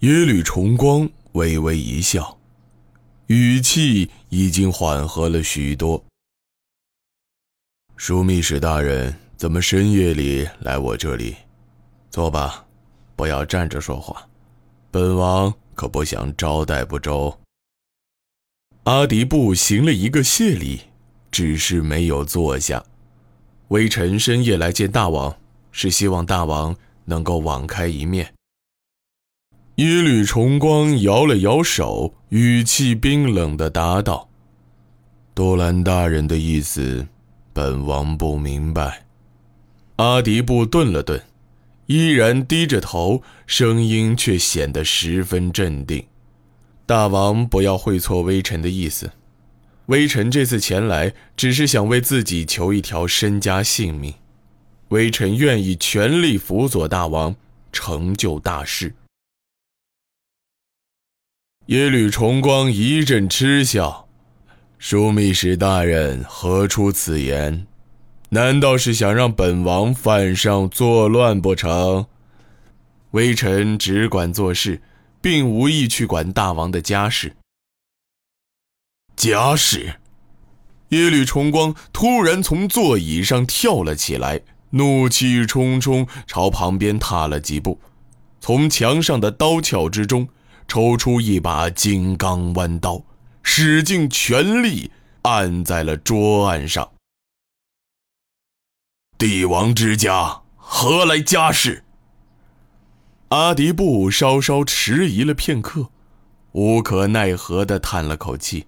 耶律重光微微一笑，语气已经缓和了许多。枢密使大人，怎么深夜里来我这里？坐吧，不要站着说话。本王可不想招待不周。阿迪布行了一个谢礼，只是没有坐下。微臣深夜来见大王，是希望大王能够网开一面。耶律重光摇了摇手，语气冰冷的答道：“多兰大人的意思。”本王不明白。阿迪布顿了顿，依然低着头，声音却显得十分镇定。大王不要会错微臣的意思。微臣这次前来，只是想为自己求一条身家性命。微臣愿意全力辅佐大王，成就大事。耶律重光一阵嗤笑。枢密使大人何出此言？难道是想让本王犯上作乱不成？微臣只管做事，并无意去管大王的家事。家事？耶律重光突然从座椅上跳了起来，怒气冲冲朝旁边踏了几步，从墙上的刀鞘之中抽出一把金刚弯刀。使尽全力按在了桌案上。帝王之家何来家事？阿迪布稍稍迟疑了片刻，无可奈何的叹了口气：“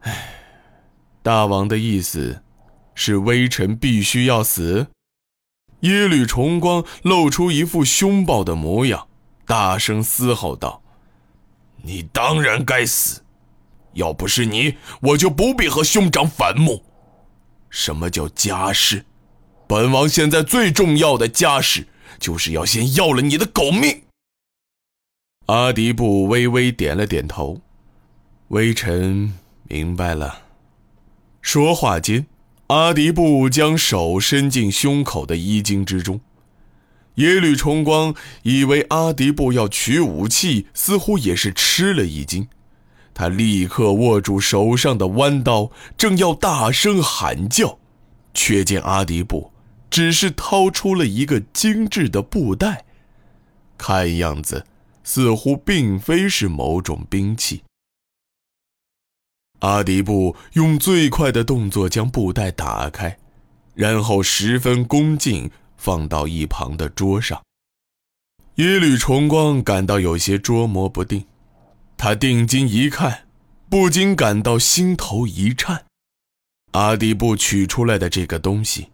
唉，大王的意思，是微臣必须要死？”耶律重光露出一副凶暴的模样，大声嘶吼道。你当然该死，要不是你，我就不必和兄长反目。什么叫家事？本王现在最重要的家事，就是要先要了你的狗命。阿迪布微微点了点头，微臣明白了。说话间，阿迪布将手伸进胸口的衣襟之中。耶律重光以为阿迪布要取武器，似乎也是吃了一惊。他立刻握住手上的弯刀，正要大声喊叫，却见阿迪布只是掏出了一个精致的布袋，看样子似乎并非是某种兵器。阿迪布用最快的动作将布袋打开，然后十分恭敬。放到一旁的桌上。耶律重光感到有些捉摸不定，他定睛一看，不禁感到心头一颤。阿迪布取出来的这个东西，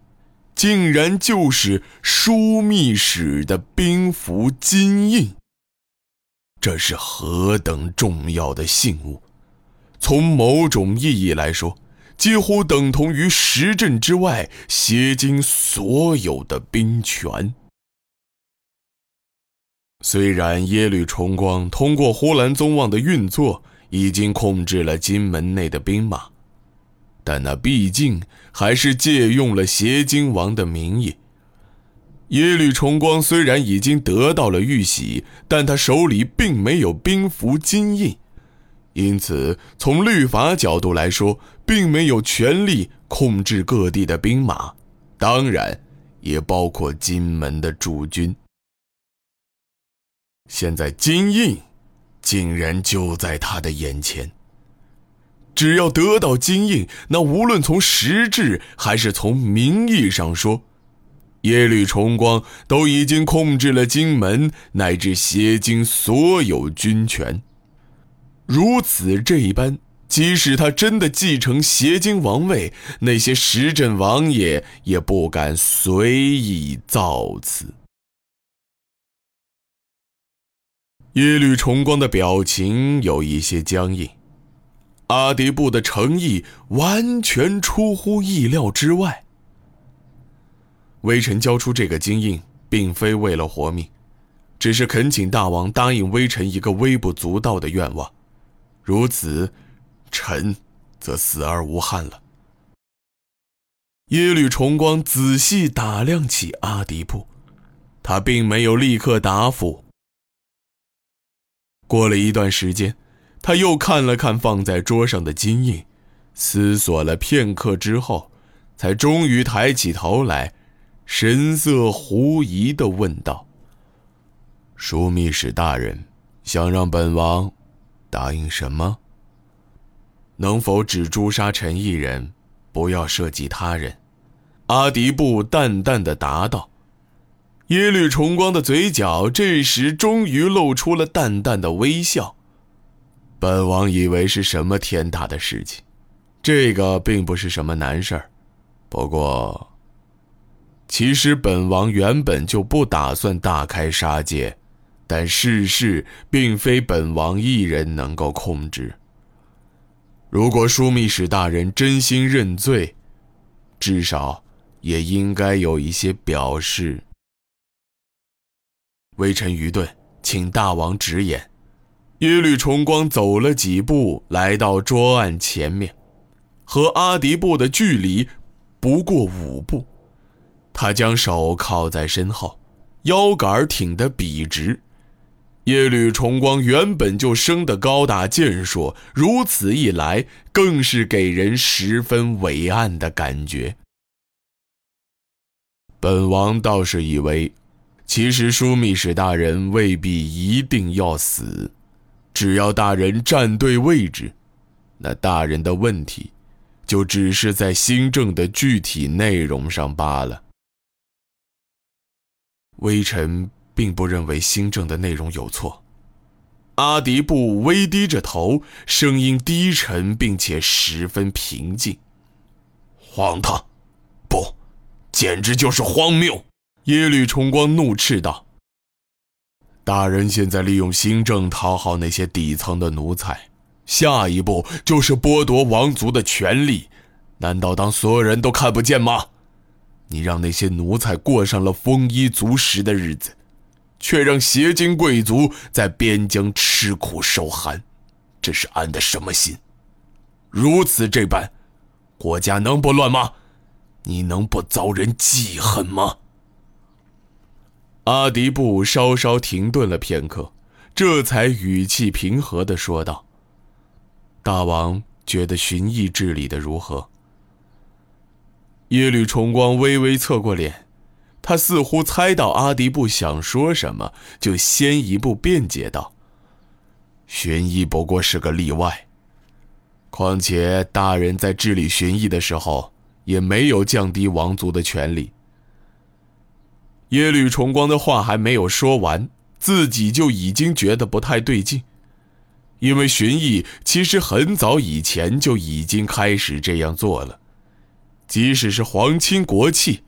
竟然就是枢密使的兵符金印。这是何等重要的信物！从某种意义来说。几乎等同于十镇之外邪经所有的兵权。虽然耶律重光通过呼兰宗望的运作已经控制了金门内的兵马，但那毕竟还是借用了邪经王的名义。耶律重光虽然已经得到了玉玺，但他手里并没有兵符金印。因此，从律法角度来说，并没有权力控制各地的兵马，当然，也包括金门的驻军。现在金印，竟然就在他的眼前。只要得到金印，那无论从实质还是从名义上说，耶律重光都已经控制了金门乃至邪经所有军权。如此这一般，即使他真的继承邪精王位，那些石镇王爷也不敢随意造次。耶律重光的表情有一些僵硬，阿迪布的诚意完全出乎意料之外。微臣交出这个金印，并非为了活命，只是恳请大王答应微臣一个微不足道的愿望。如此，臣则死而无憾了。耶律重光仔细打量起阿迪布，他并没有立刻答复，过了一段时间，他又看了看放在桌上的金印，思索了片刻之后，才终于抬起头来，神色狐疑地问道：“枢密使大人，想让本王答应什么？能否只诛杀陈一人，不要涉及他人？”阿迪布淡淡的答道。耶律重光的嘴角这时终于露出了淡淡的微笑。本王以为是什么天大的事情，这个并不是什么难事儿。不过，其实本王原本就不打算大开杀戒，但世事并非本王一人能够控制。如果枢密使大人真心认罪，至少也应该有一些表示。微臣愚钝，请大王直言。耶律重光走了几步，来到桌案前面，和阿迪布的距离不过五步。他将手靠在身后，腰杆挺得笔直。耶律重光原本就生得高大健硕，如此一来，更是给人十分伟岸的感觉。本王倒是以为。其实枢密使大人未必一定要死，只要大人站对位置，那大人的问题，就只是在新政的具体内容上罢了。微臣并不认为新政的内容有错。阿迪布微低着头，声音低沉并且十分平静。荒唐，不，简直就是荒谬。耶律重光怒斥道：“大人现在利用新政讨好那些底层的奴才，下一步就是剥夺王族的权利。难道当所有人都看不见吗？你让那些奴才过上了丰衣足食的日子，却让邪金贵族在边疆吃苦受寒，这是安的什么心？如此这般，国家能不乱吗？你能不遭人记恨吗？”阿迪布稍稍停顿了片刻，这才语气平和地说道：“大王觉得荀彧治理的如何？”耶律重光微微侧过脸，他似乎猜到阿迪布想说什么，就先一步辩解道：“荀彧不过是个例外，况且大人在治理荀彧的时候，也没有降低王族的权利。”耶律重光的话还没有说完，自己就已经觉得不太对劲，因为荀彧其实很早以前就已经开始这样做了，即使是皇亲国戚，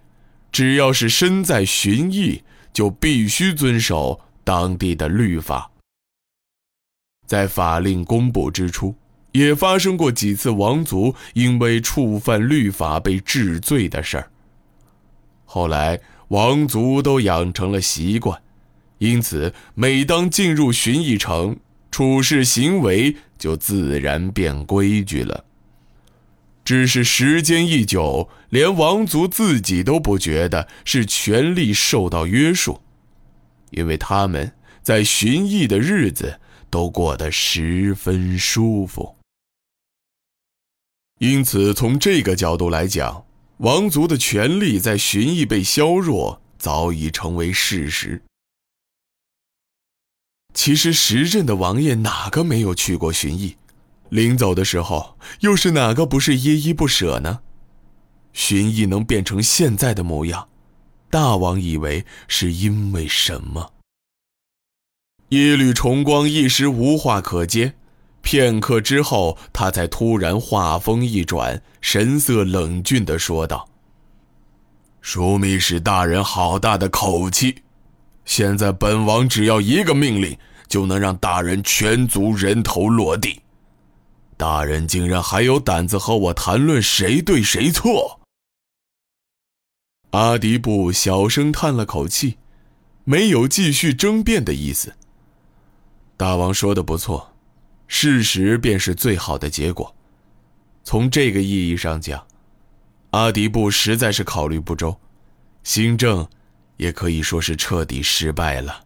只要是身在荀彧，就必须遵守当地的律法。在法令公布之初，也发生过几次王族因为触犯律法被治罪的事儿，后来。王族都养成了习惯，因此每当进入巡弋城，处事行为就自然变规矩了。只是时间一久，连王族自己都不觉得是权力受到约束，因为他们在巡弋的日子都过得十分舒服。因此，从这个角度来讲。王族的权力在荀彧被削弱，早已成为事实。其实时任的王爷哪个没有去过荀彧？临走的时候，又是哪个不是依依不舍呢？荀彧能变成现在的模样，大王以为是因为什么？一缕重光一时无话可接。片刻之后，他才突然话锋一转，神色冷峻地说道：“枢密使大人，好大的口气！现在本王只要一个命令，就能让大人全族人头落地。大人竟然还有胆子和我谈论谁对谁错？”阿迪布小声叹了口气，没有继续争辩的意思。大王说的不错。事实便是最好的结果。从这个意义上讲，阿迪布实在是考虑不周，新政也可以说是彻底失败了。